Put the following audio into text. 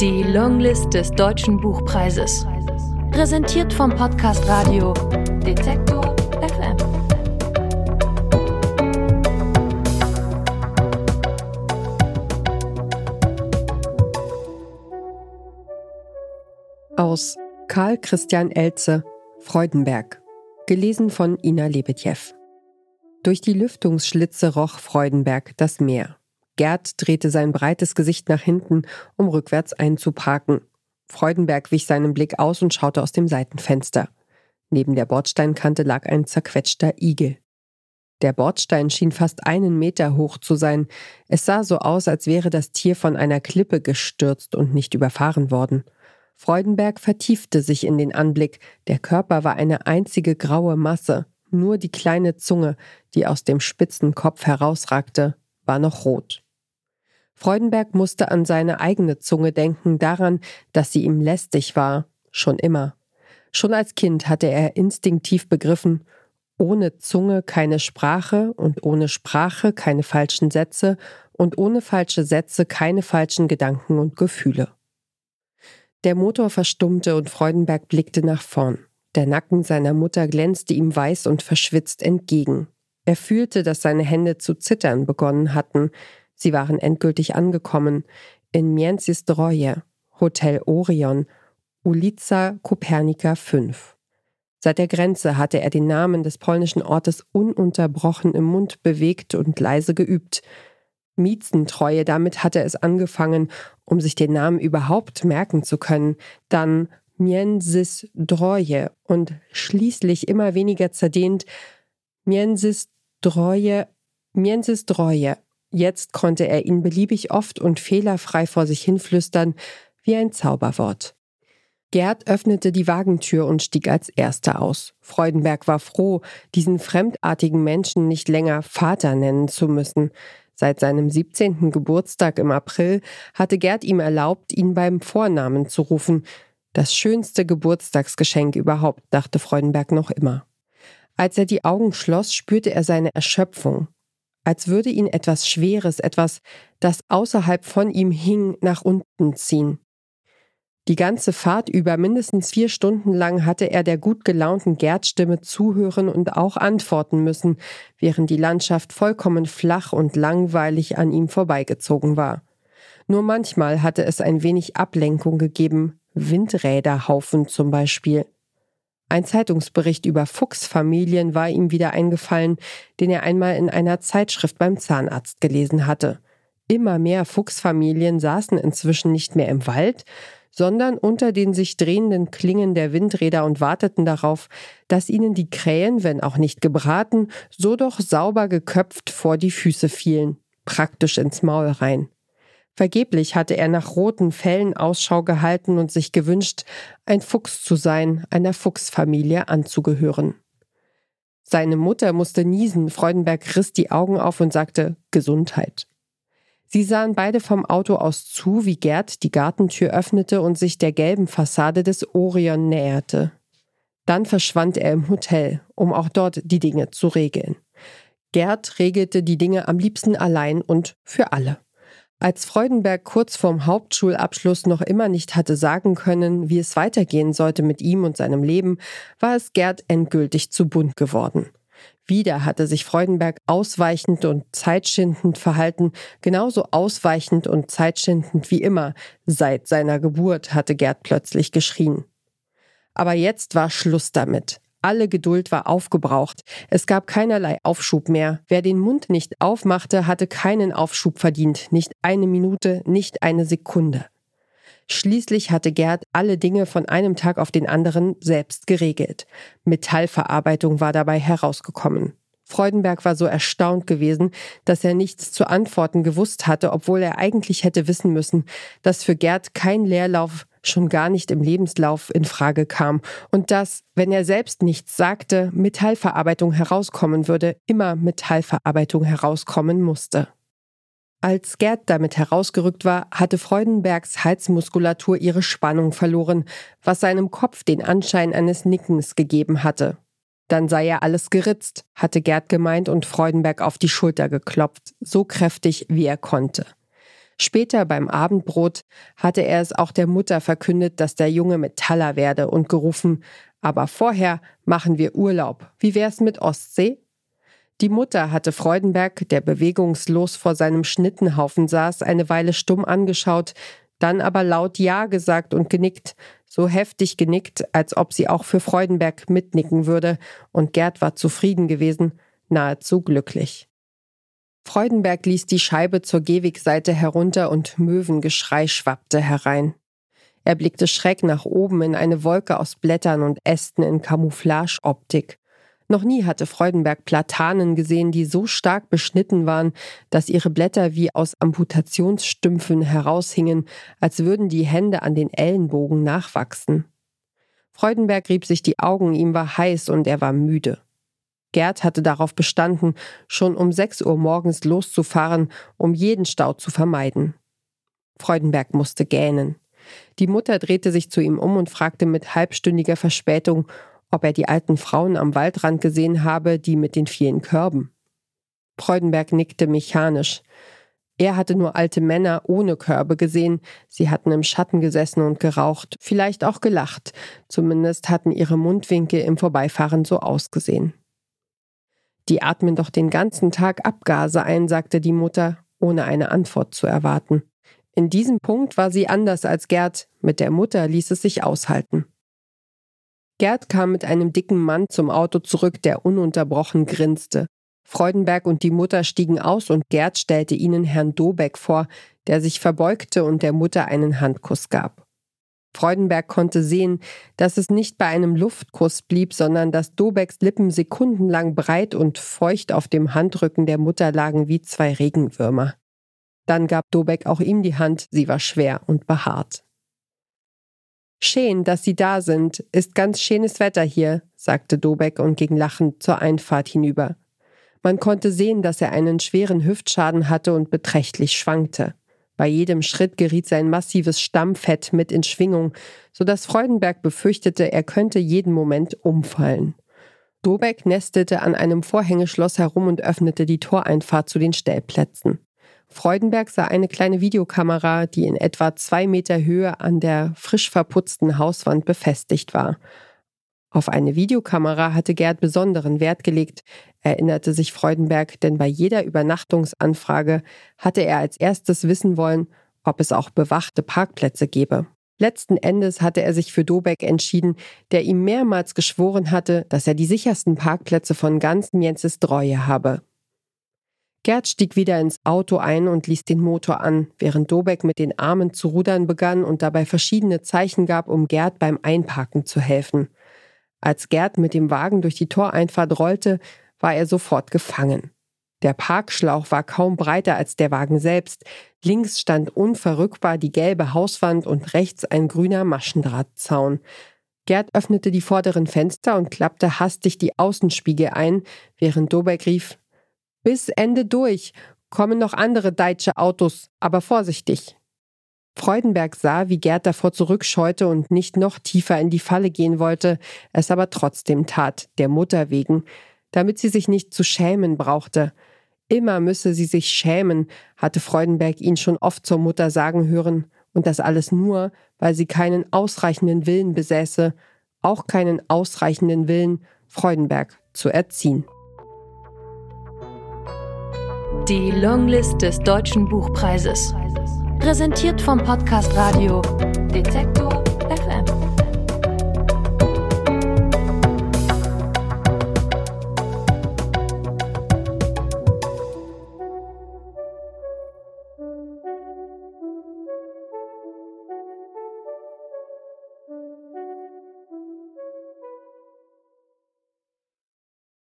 Die Longlist des Deutschen Buchpreises. Präsentiert vom Podcast Radio Detektor FM. Aus Karl Christian Elze, Freudenberg. Gelesen von Ina Lebetjew. Durch die Lüftungsschlitze roch Freudenberg das Meer. Gerd drehte sein breites Gesicht nach hinten, um rückwärts einzuparken. Freudenberg wich seinen Blick aus und schaute aus dem Seitenfenster. Neben der Bordsteinkante lag ein zerquetschter Igel. Der Bordstein schien fast einen Meter hoch zu sein. Es sah so aus, als wäre das Tier von einer Klippe gestürzt und nicht überfahren worden. Freudenberg vertiefte sich in den Anblick. Der Körper war eine einzige graue Masse. Nur die kleine Zunge, die aus dem spitzen Kopf herausragte, war noch rot. Freudenberg musste an seine eigene Zunge denken, daran, dass sie ihm lästig war, schon immer. Schon als Kind hatte er instinktiv begriffen, ohne Zunge keine Sprache und ohne Sprache keine falschen Sätze und ohne falsche Sätze keine falschen Gedanken und Gefühle. Der Motor verstummte und Freudenberg blickte nach vorn. Der Nacken seiner Mutter glänzte ihm weiß und verschwitzt entgegen. Er fühlte, dass seine Hände zu zittern begonnen hatten. Sie waren endgültig angekommen in Międzyzdroje, Hotel Orion, Ulica Kopernika 5. Seit der Grenze hatte er den Namen des polnischen Ortes ununterbrochen im Mund bewegt und leise geübt. Miezentreue, damit hatte es angefangen, um sich den Namen überhaupt merken zu können. Dann Międzyzdroje und schließlich immer weniger zerdehnt Międzyzdroje, Międzyzdroje Jetzt konnte er ihn beliebig oft und fehlerfrei vor sich hinflüstern, wie ein Zauberwort. Gerd öffnete die Wagentür und stieg als erster aus. Freudenberg war froh, diesen fremdartigen Menschen nicht länger Vater nennen zu müssen. Seit seinem 17. Geburtstag im April hatte Gerd ihm erlaubt, ihn beim Vornamen zu rufen. Das schönste Geburtstagsgeschenk überhaupt, dachte Freudenberg noch immer. Als er die Augen schloss, spürte er seine Erschöpfung als würde ihn etwas Schweres, etwas, das außerhalb von ihm hing, nach unten ziehen. Die ganze Fahrt über mindestens vier Stunden lang hatte er der gut gelaunten Gerdstimme zuhören und auch antworten müssen, während die Landschaft vollkommen flach und langweilig an ihm vorbeigezogen war. Nur manchmal hatte es ein wenig Ablenkung gegeben, Windräderhaufen zum Beispiel. Ein Zeitungsbericht über Fuchsfamilien war ihm wieder eingefallen, den er einmal in einer Zeitschrift beim Zahnarzt gelesen hatte. Immer mehr Fuchsfamilien saßen inzwischen nicht mehr im Wald, sondern unter den sich drehenden Klingen der Windräder und warteten darauf, dass ihnen die Krähen, wenn auch nicht gebraten, so doch sauber geköpft vor die Füße fielen, praktisch ins Maul rein. Vergeblich hatte er nach roten Fellen Ausschau gehalten und sich gewünscht, ein Fuchs zu sein, einer Fuchsfamilie anzugehören. Seine Mutter musste niesen, Freudenberg riss die Augen auf und sagte Gesundheit. Sie sahen beide vom Auto aus zu, wie Gerd die Gartentür öffnete und sich der gelben Fassade des Orion näherte. Dann verschwand er im Hotel, um auch dort die Dinge zu regeln. Gerd regelte die Dinge am liebsten allein und für alle. Als Freudenberg kurz vorm Hauptschulabschluss noch immer nicht hatte sagen können, wie es weitergehen sollte mit ihm und seinem Leben, war es Gerd endgültig zu bunt geworden. Wieder hatte sich Freudenberg ausweichend und zeitschindend verhalten, genauso ausweichend und zeitschindend wie immer. Seit seiner Geburt hatte Gerd plötzlich geschrien. Aber jetzt war Schluss damit. Alle Geduld war aufgebraucht. Es gab keinerlei Aufschub mehr. Wer den Mund nicht aufmachte, hatte keinen Aufschub verdient. Nicht eine Minute, nicht eine Sekunde. Schließlich hatte Gerd alle Dinge von einem Tag auf den anderen selbst geregelt. Metallverarbeitung war dabei herausgekommen. Freudenberg war so erstaunt gewesen, dass er nichts zu antworten gewusst hatte, obwohl er eigentlich hätte wissen müssen, dass für Gerd kein Leerlauf schon gar nicht im Lebenslauf in Frage kam und dass, wenn er selbst nichts sagte, Metallverarbeitung herauskommen würde, immer Metallverarbeitung herauskommen musste. Als Gerd damit herausgerückt war, hatte Freudenbergs Halsmuskulatur ihre Spannung verloren, was seinem Kopf den Anschein eines Nickens gegeben hatte. Dann sei ja alles geritzt, hatte Gerd gemeint und Freudenberg auf die Schulter geklopft, so kräftig wie er konnte. Später beim Abendbrot hatte er es auch der Mutter verkündet, dass der Junge Metaller werde und gerufen, aber vorher machen wir Urlaub. Wie wär's mit Ostsee? Die Mutter hatte Freudenberg, der bewegungslos vor seinem Schnittenhaufen saß, eine Weile stumm angeschaut, dann aber laut Ja gesagt und genickt, so heftig genickt, als ob sie auch für Freudenberg mitnicken würde, und Gerd war zufrieden gewesen, nahezu glücklich. Freudenberg ließ die Scheibe zur Gehwegseite herunter und Möwengeschrei schwappte herein. Er blickte schräg nach oben in eine Wolke aus Blättern und Ästen in Camouflageoptik. Noch nie hatte Freudenberg Platanen gesehen, die so stark beschnitten waren, dass ihre Blätter wie aus Amputationsstümpfen heraushingen, als würden die Hände an den Ellenbogen nachwachsen. Freudenberg rieb sich die Augen, ihm war heiß und er war müde. Gerd hatte darauf bestanden, schon um sechs Uhr morgens loszufahren, um jeden Stau zu vermeiden. Freudenberg musste gähnen. Die Mutter drehte sich zu ihm um und fragte mit halbstündiger Verspätung, ob er die alten Frauen am Waldrand gesehen habe, die mit den vielen Körben. Freudenberg nickte mechanisch. Er hatte nur alte Männer ohne Körbe gesehen, sie hatten im Schatten gesessen und geraucht, vielleicht auch gelacht, zumindest hatten ihre Mundwinkel im Vorbeifahren so ausgesehen. Die atmen doch den ganzen Tag Abgase ein, sagte die Mutter, ohne eine Antwort zu erwarten. In diesem Punkt war sie anders als Gerd, mit der Mutter ließ es sich aushalten. Gerd kam mit einem dicken Mann zum Auto zurück, der ununterbrochen grinste. Freudenberg und die Mutter stiegen aus und Gerd stellte ihnen Herrn Dobeck vor, der sich verbeugte und der Mutter einen Handkuss gab. Freudenberg konnte sehen, dass es nicht bei einem Luftkuss blieb, sondern dass Dobecks Lippen sekundenlang breit und feucht auf dem Handrücken der Mutter lagen wie zwei Regenwürmer. Dann gab Dobeck auch ihm die Hand, sie war schwer und behaart. Schön, dass Sie da sind. Ist ganz schönes Wetter hier, sagte Dobeck und ging lachend zur Einfahrt hinüber. Man konnte sehen, dass er einen schweren Hüftschaden hatte und beträchtlich schwankte. Bei jedem Schritt geriet sein massives Stammfett mit in Schwingung, so dass Freudenberg befürchtete, er könnte jeden Moment umfallen. Dobeck nestete an einem Vorhängeschloss herum und öffnete die Toreinfahrt zu den Stellplätzen. Freudenberg sah eine kleine Videokamera, die in etwa zwei Meter Höhe an der frisch verputzten Hauswand befestigt war. Auf eine Videokamera hatte Gerd besonderen Wert gelegt, erinnerte sich Freudenberg, denn bei jeder Übernachtungsanfrage hatte er als erstes wissen wollen, ob es auch bewachte Parkplätze gebe. Letzten Endes hatte er sich für Dobeck entschieden, der ihm mehrmals geschworen hatte, dass er die sichersten Parkplätze von ganz Jenzes Treue habe. Gerd stieg wieder ins Auto ein und ließ den Motor an, während Dobeck mit den Armen zu rudern begann und dabei verschiedene Zeichen gab, um Gerd beim Einparken zu helfen. Als Gerd mit dem Wagen durch die Toreinfahrt rollte, war er sofort gefangen. Der Parkschlauch war kaum breiter als der Wagen selbst. Links stand unverrückbar die gelbe Hauswand und rechts ein grüner Maschendrahtzaun. Gerd öffnete die vorderen Fenster und klappte hastig die Außenspiegel ein, während Dobeck rief: Bis Ende durch. Kommen noch andere deutsche Autos, aber vorsichtig. Freudenberg sah, wie Gerd davor zurückscheute und nicht noch tiefer in die Falle gehen wollte, es aber trotzdem tat, der Mutter wegen, damit sie sich nicht zu schämen brauchte. Immer müsse sie sich schämen, hatte Freudenberg ihn schon oft zur Mutter sagen hören, und das alles nur, weil sie keinen ausreichenden Willen besäße, auch keinen ausreichenden Willen, Freudenberg zu erziehen. Die Longlist des Deutschen Buchpreises. Präsentiert vom Podcast Radio Detektor